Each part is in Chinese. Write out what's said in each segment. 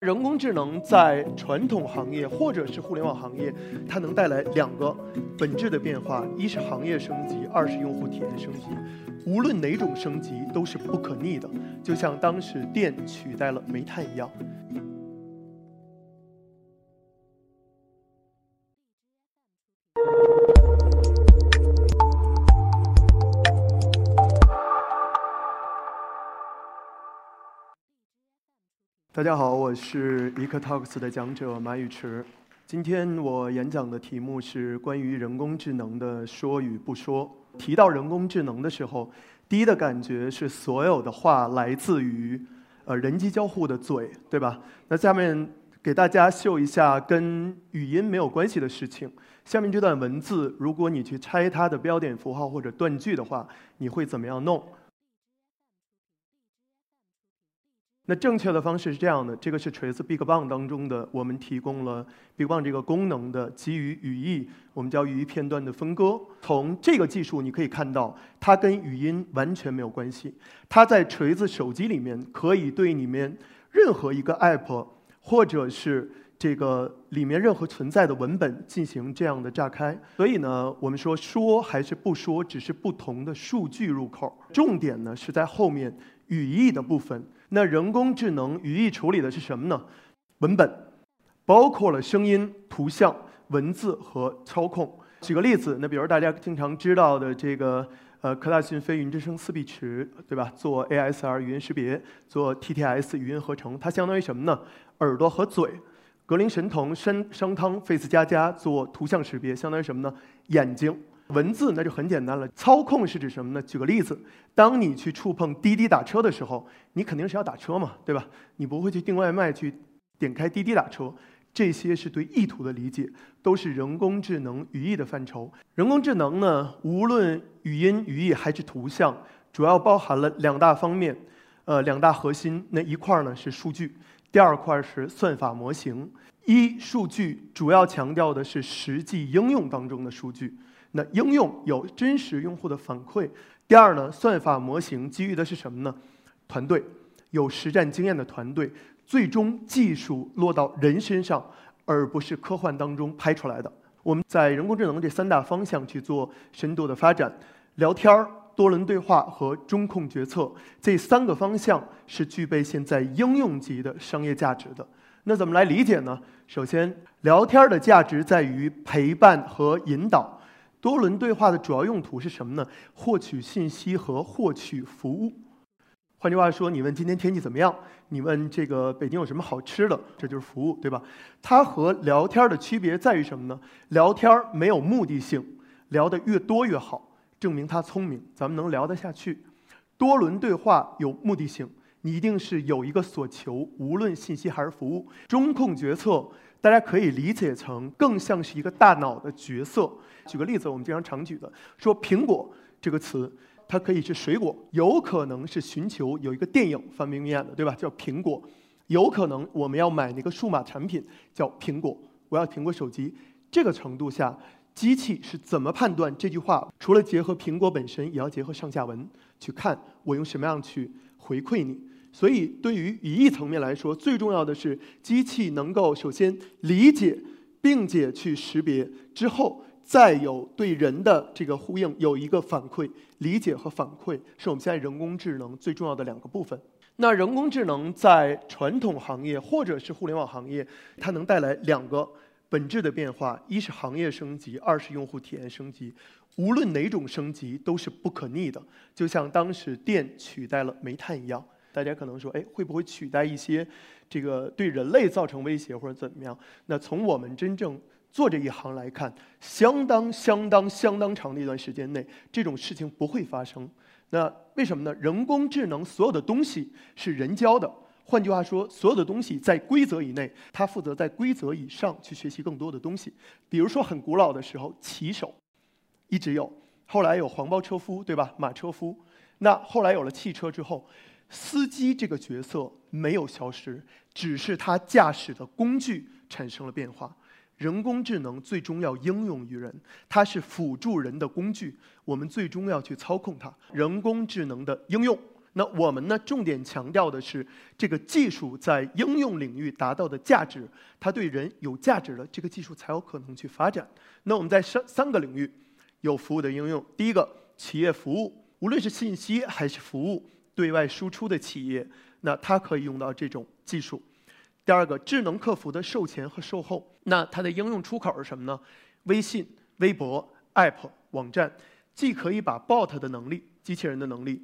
人工智能在传统行业或者是互联网行业，它能带来两个本质的变化：一是行业升级，二是用户体验升级。无论哪种升级都是不可逆的，就像当时电取代了煤炭一样。大家好，我是 EcoTalks 的讲者马宇驰。今天我演讲的题目是关于人工智能的说与不说。提到人工智能的时候，第一的感觉是所有的话来自于呃人机交互的嘴，对吧？那下面给大家秀一下跟语音没有关系的事情。下面这段文字，如果你去拆它的标点符号或者断句的话，你会怎么样弄？那正确的方式是这样的，这个是锤子 BigBang 当中的，我们提供了 BigBang 这个功能的基于语义，我们叫语义片段的分割。从这个技术你可以看到，它跟语音完全没有关系。它在锤子手机里面可以对里面任何一个 App，或者是这个里面任何存在的文本进行这样的炸开。所以呢，我们说说还是不说，只是不同的数据入口。重点呢是在后面语义的部分。那人工智能语义处理的是什么呢？文本，包括了声音、图像、文字和操控。举个例子，那比如大家经常知道的这个，呃，科大讯飞云之声思碧池，对吧？做 ASR 语音识别，做 TTS 语音合成，它相当于什么呢？耳朵和嘴。格林神童、山商汤、Face 加加做图像识别，相当于什么呢？眼睛。文字那就很简单了，操控是指什么呢？举个例子，当你去触碰滴滴打车的时候，你肯定是要打车嘛，对吧？你不会去订外卖去点开滴滴打车，这些是对意图的理解，都是人工智能语义的范畴。人工智能呢，无论语音、语义还是图像，主要包含了两大方面，呃，两大核心。那一块儿呢是数据，第二块是算法模型。一数据主要强调的是实际应用当中的数据。那应用有真实用户的反馈。第二呢，算法模型基于的是什么呢？团队有实战经验的团队，最终技术落到人身上，而不是科幻当中拍出来的。我们在人工智能这三大方向去做深度的发展，聊天儿、多轮对话和中控决策这三个方向是具备现在应用级的商业价值的。那怎么来理解呢？首先，聊天的价值在于陪伴和引导。多轮对话的主要用途是什么呢？获取信息和获取服务。换句话说，你问今天天气怎么样？你问这个北京有什么好吃的？这就是服务，对吧？它和聊天的区别在于什么呢？聊天没有目的性，聊得越多越好，证明他聪明，咱们能聊得下去。多轮对话有目的性，你一定是有一个所求，无论信息还是服务。中控决策。大家可以理解成更像是一个大脑的角色。举个例子，我们经常常举的，说“苹果”这个词，它可以是水果，有可能是寻求有一个电影范冰冰演的，对吧？叫苹果，有可能我们要买那个数码产品叫苹果，我要苹果手机。这个程度下，机器是怎么判断这句话？除了结合苹果本身，也要结合上下文去看，我用什么样去回馈你。所以，对于语义层面来说，最重要的是机器能够首先理解，并且去识别，之后再有对人的这个呼应，有一个反馈。理解和反馈是我们现在人工智能最重要的两个部分。那人工智能在传统行业或者是互联网行业，它能带来两个本质的变化：一是行业升级，二是用户体验升级。无论哪种升级都是不可逆的，就像当时电取代了煤炭一样。大家可能说，哎，会不会取代一些这个对人类造成威胁或者怎么样？那从我们真正做这一行来看，相当相当相当长的一段时间内，这种事情不会发生。那为什么呢？人工智能所有的东西是人教的，换句话说，所有的东西在规则以内，它负责在规则以上去学习更多的东西。比如说很古老的时候，骑手一直有，后来有黄包车夫，对吧？马车夫。那后来有了汽车之后。司机这个角色没有消失，只是他驾驶的工具产生了变化。人工智能最终要应用于人，它是辅助人的工具，我们最终要去操控它。人工智能的应用，那我们呢，重点强调的是这个技术在应用领域达到的价值，它对人有价值了，这个技术才有可能去发展。那我们在三三个领域有服务的应用。第一个，企业服务，无论是信息还是服务，对外输出的企业，那它可以用到这种技术。第二个，智能客服的售前和售后，那它的应用出口是什么呢？微信、微博、App、网站，既可以把 Bot 的能力、机器人的能力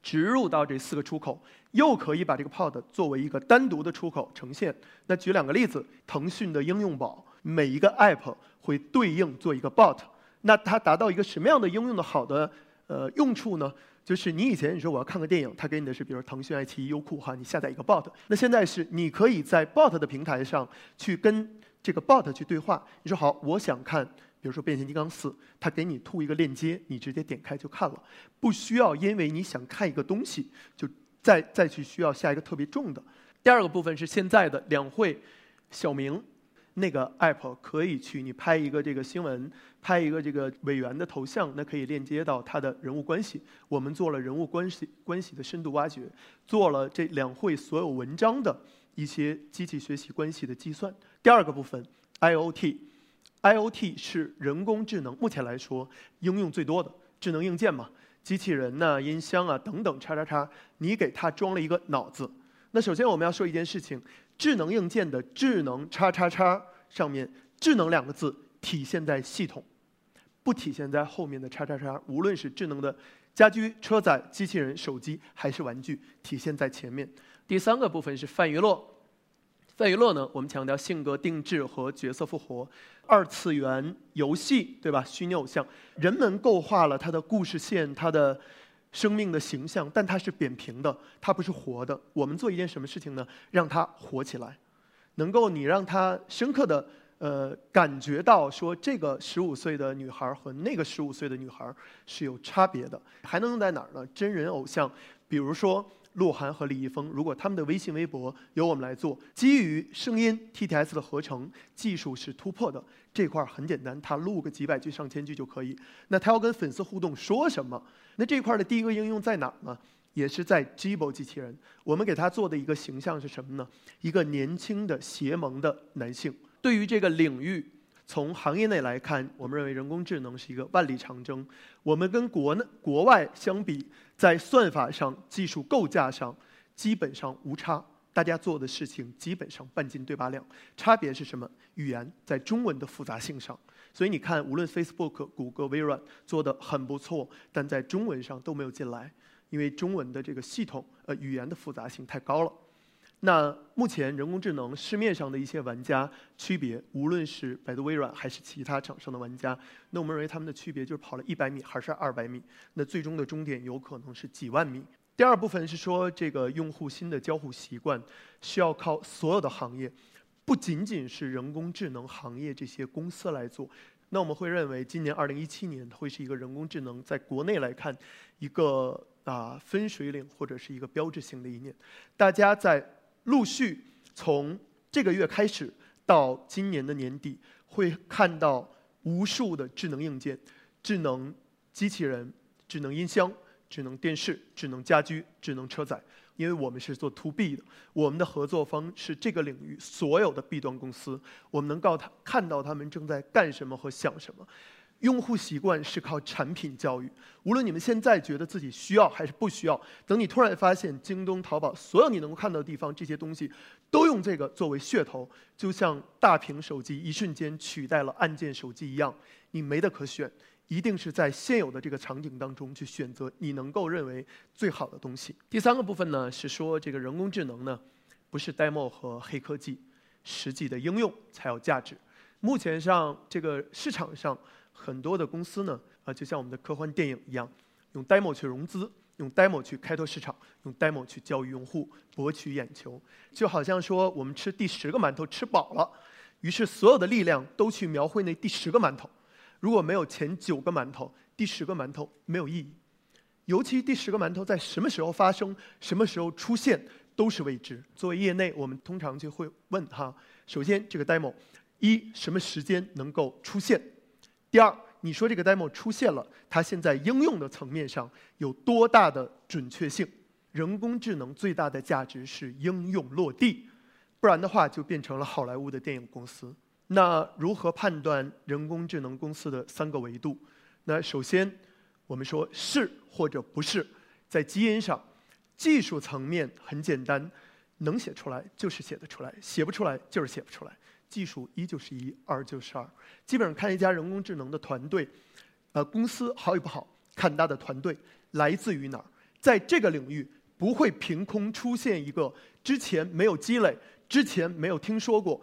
植入到这四个出口，又可以把这个 Pod 作为一个单独的出口呈现。那举两个例子，腾讯的应用宝，每一个 App 会对应做一个 Bot，那它达到一个什么样的应用的好的呃用处呢？就是你以前你说我要看个电影，他给你的是比如腾讯、爱奇艺、优酷哈，你下载一个 bot。那现在是你可以在 bot 的平台上去跟这个 bot 去对话。你说好，我想看，比如说变形金刚四，他给你吐一个链接，你直接点开就看了，不需要因为你想看一个东西就再再去需要下一个特别重的。第二个部分是现在的两会小明。那个 app 可以去，你拍一个这个新闻，拍一个这个委员的头像，那可以链接到他的人物关系。我们做了人物关系关系的深度挖掘，做了这两会所有文章的一些机器学习关系的计算。第二个部分，IOT，IOT 是人工智能，目前来说应用最多的智能硬件嘛，机器人呐、音箱啊等等，叉叉叉，你给它装了一个脑子。那首先我们要说一件事情。智能硬件的智能叉叉叉上面，智能两个字体现在系统，不体现在后面的叉叉叉。无论是智能的家居、车载、机器人、手机还是玩具，体现在前面。第三个部分是泛娱乐，泛娱乐呢，我们强调性格定制和角色复活，二次元游戏，对吧？虚拟偶像，人们构画了它的故事线，它的。生命的形象，但它是扁平的，它不是活的。我们做一件什么事情呢？让它活起来，能够你让它深刻的呃感觉到说，这个十五岁的女孩和那个十五岁的女孩是有差别的。还能用在哪儿呢？真人偶像，比如说。鹿晗和李易峰，如果他们的微信、微博由我们来做，基于声音 TTS 的合成技术是突破的，这块儿很简单，他录个几百句、上千句就可以。那他要跟粉丝互动，说什么？那这块儿的第一个应用在哪儿呢？也是在 Jibo 机器人。我们给他做的一个形象是什么呢？一个年轻的邪萌的男性。对于这个领域。从行业内来看，我们认为人工智能是一个万里长征。我们跟国内、国外相比，在算法上、技术构架上基本上无差。大家做的事情基本上半斤对八两。差别是什么？语言在中文的复杂性上。所以你看，无论 Facebook、谷歌、微软做的很不错，但在中文上都没有进来，因为中文的这个系统呃语言的复杂性太高了。那目前人工智能市面上的一些玩家区别，无论是百度、微软还是其他厂商的玩家，那我们认为他们的区别就是跑了一百米还是二百米，那最终的终点有可能是几万米。第二部分是说这个用户新的交互习惯需要靠所有的行业，不仅仅是人工智能行业这些公司来做。那我们会认为今年二零一七年会是一个人工智能在国内来看一个啊分水岭或者是一个标志性的一年，大家在。陆续从这个月开始到今年的年底，会看到无数的智能硬件、智能机器人、智能音箱、智能电视、智能家居、智能车载。因为我们是做 to B 的，我们的合作方是这个领域所有的 B 端公司，我们能告他看到他们正在干什么和想什么。用户习惯是靠产品教育。无论你们现在觉得自己需要还是不需要，等你突然发现京东、淘宝所有你能够看到的地方，这些东西都用这个作为噱头，就像大屏手机一瞬间取代了按键手机一样，你没得可选，一定是在现有的这个场景当中去选择你能够认为最好的东西。第三个部分呢，是说这个人工智能呢，不是 demo 和黑科技，实际的应用才有价值。目前上这个市场上。很多的公司呢，啊，就像我们的科幻电影一样，用 demo 去融资，用 demo 去开拓市场，用 demo 去教育用户，博取眼球。就好像说，我们吃第十个馒头吃饱了，于是所有的力量都去描绘那第十个馒头。如果没有前九个馒头，第十个馒头没有意义。尤其第十个馒头在什么时候发生，什么时候出现，都是未知。作为业内，我们通常就会问哈：首先，这个 demo，一什么时间能够出现？第二，你说这个 demo 出现了，它现在应用的层面上有多大的准确性？人工智能最大的价值是应用落地，不然的话就变成了好莱坞的电影公司。那如何判断人工智能公司的三个维度？那首先，我们说是或者不是，在基因上，技术层面很简单，能写出来就是写得出来，写不出来就是写不出来。技术一就是一，二就是二。基本上看一家人工智能的团队，呃，公司好与不好，看它的团队来自于哪儿。在这个领域，不会凭空出现一个之前没有积累、之前没有听说过，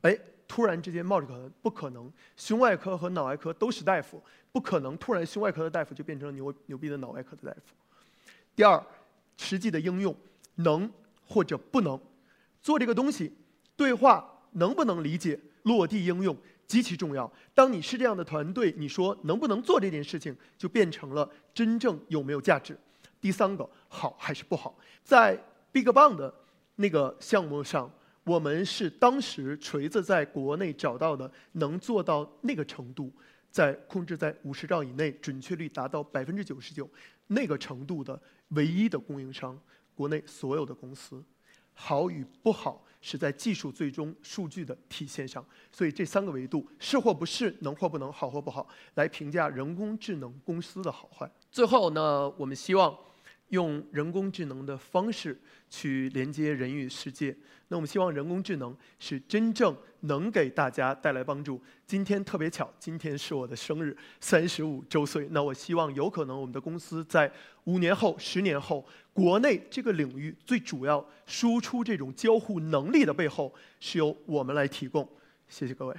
哎。突然之间冒出可能不可能，胸外科和脑外科都是大夫，不可能突然胸外科的大夫就变成了牛牛逼的脑外科的大夫。第二，实际的应用能或者不能做这个东西，对话能不能理解，落地应用极其重要。当你是这样的团队，你说能不能做这件事情，就变成了真正有没有价值。第三个，好还是不好，在 BigBang 的那个项目上。我们是当时锤子在国内找到的能做到那个程度，在控制在五十兆以内，准确率达到百分之九十九那个程度的唯一的供应商。国内所有的公司，好与不好是在技术最终数据的体现上。所以这三个维度是或不是，能或不能，好或不好，来评价人工智能公司的好坏。最后呢，我们希望。用人工智能的方式去连接人与世界，那我们希望人工智能是真正能给大家带来帮助。今天特别巧，今天是我的生日，三十五周岁。那我希望有可能我们的公司在五年后、十年后，国内这个领域最主要输出这种交互能力的背后，是由我们来提供。谢谢各位。